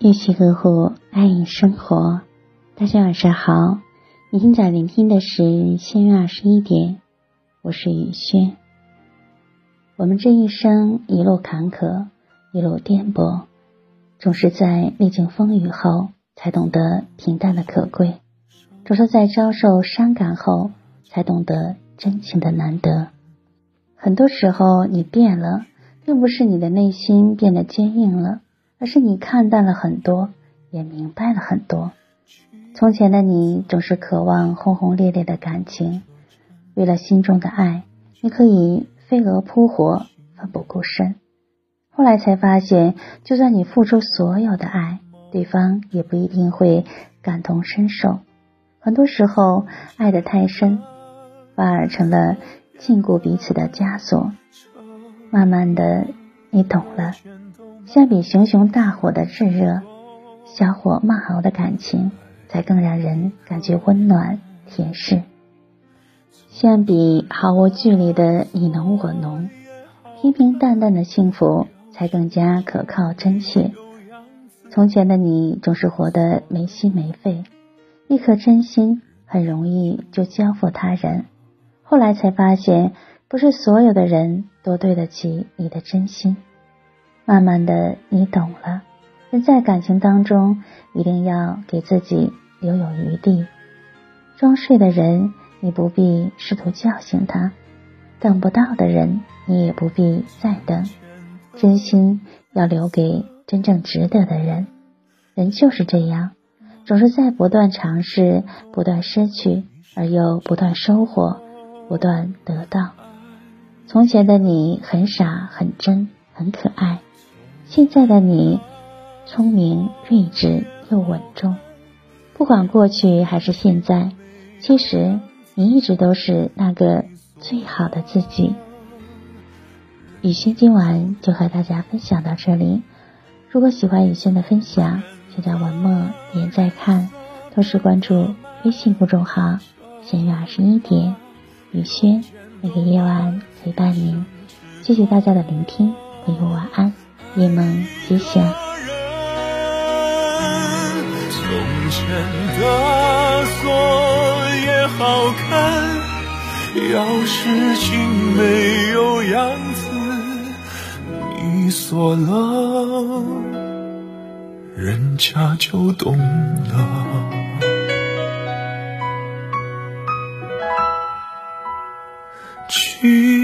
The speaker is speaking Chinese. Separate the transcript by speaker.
Speaker 1: 一起呵护，爱生活。大家晚上好，你现在聆听的是七月二十一点，我是雨轩。我们这一生一路坎坷，一路颠簸，总是在历经风雨后才懂得平淡的可贵，总是在遭受伤感后才懂得真情的难得。很多时候，你变了，并不是你的内心变得坚硬了。而是你看淡了很多，也明白了很多。从前的你总是渴望轰轰烈烈的感情，为了心中的爱，你可以飞蛾扑火，奋不顾身。后来才发现，就算你付出所有的爱，对方也不一定会感同身受。很多时候，爱得太深，反而成了禁锢彼此的枷锁。慢慢的，你懂了。相比熊熊大火的炙热，小火慢熬的感情才更让人感觉温暖甜适。相比毫无距离的你侬我侬，平平淡淡的幸福才更加可靠真切。从前的你总是活得没心没肺，一颗真心很容易就交付他人。后来才发现，不是所有的人都对得起你的真心。慢慢的，你懂了，人在感情当中一定要给自己留有余地。装睡的人，你不必试图叫醒他；等不到的人，你也不必再等。真心要留给真正值得的人。人就是这样，总是在不断尝试、不断失去，而又不断收获、不断得到。从前的你很傻、很真、很可爱。现在的你，聪明睿智又稳重。不管过去还是现在，其实你一直都是那个最好的自己。雨轩今晚就和大家分享到这里。如果喜欢雨轩的分享，请在文末点再看，同时关注微信公众号“闲月二十一点”，雨轩每个夜晚陪伴您。谢谢大家的聆听，朋友晚安。夜梦吉祥。
Speaker 2: 从前的锁也好看，钥匙精没有样子，你锁了，人家就懂了。去。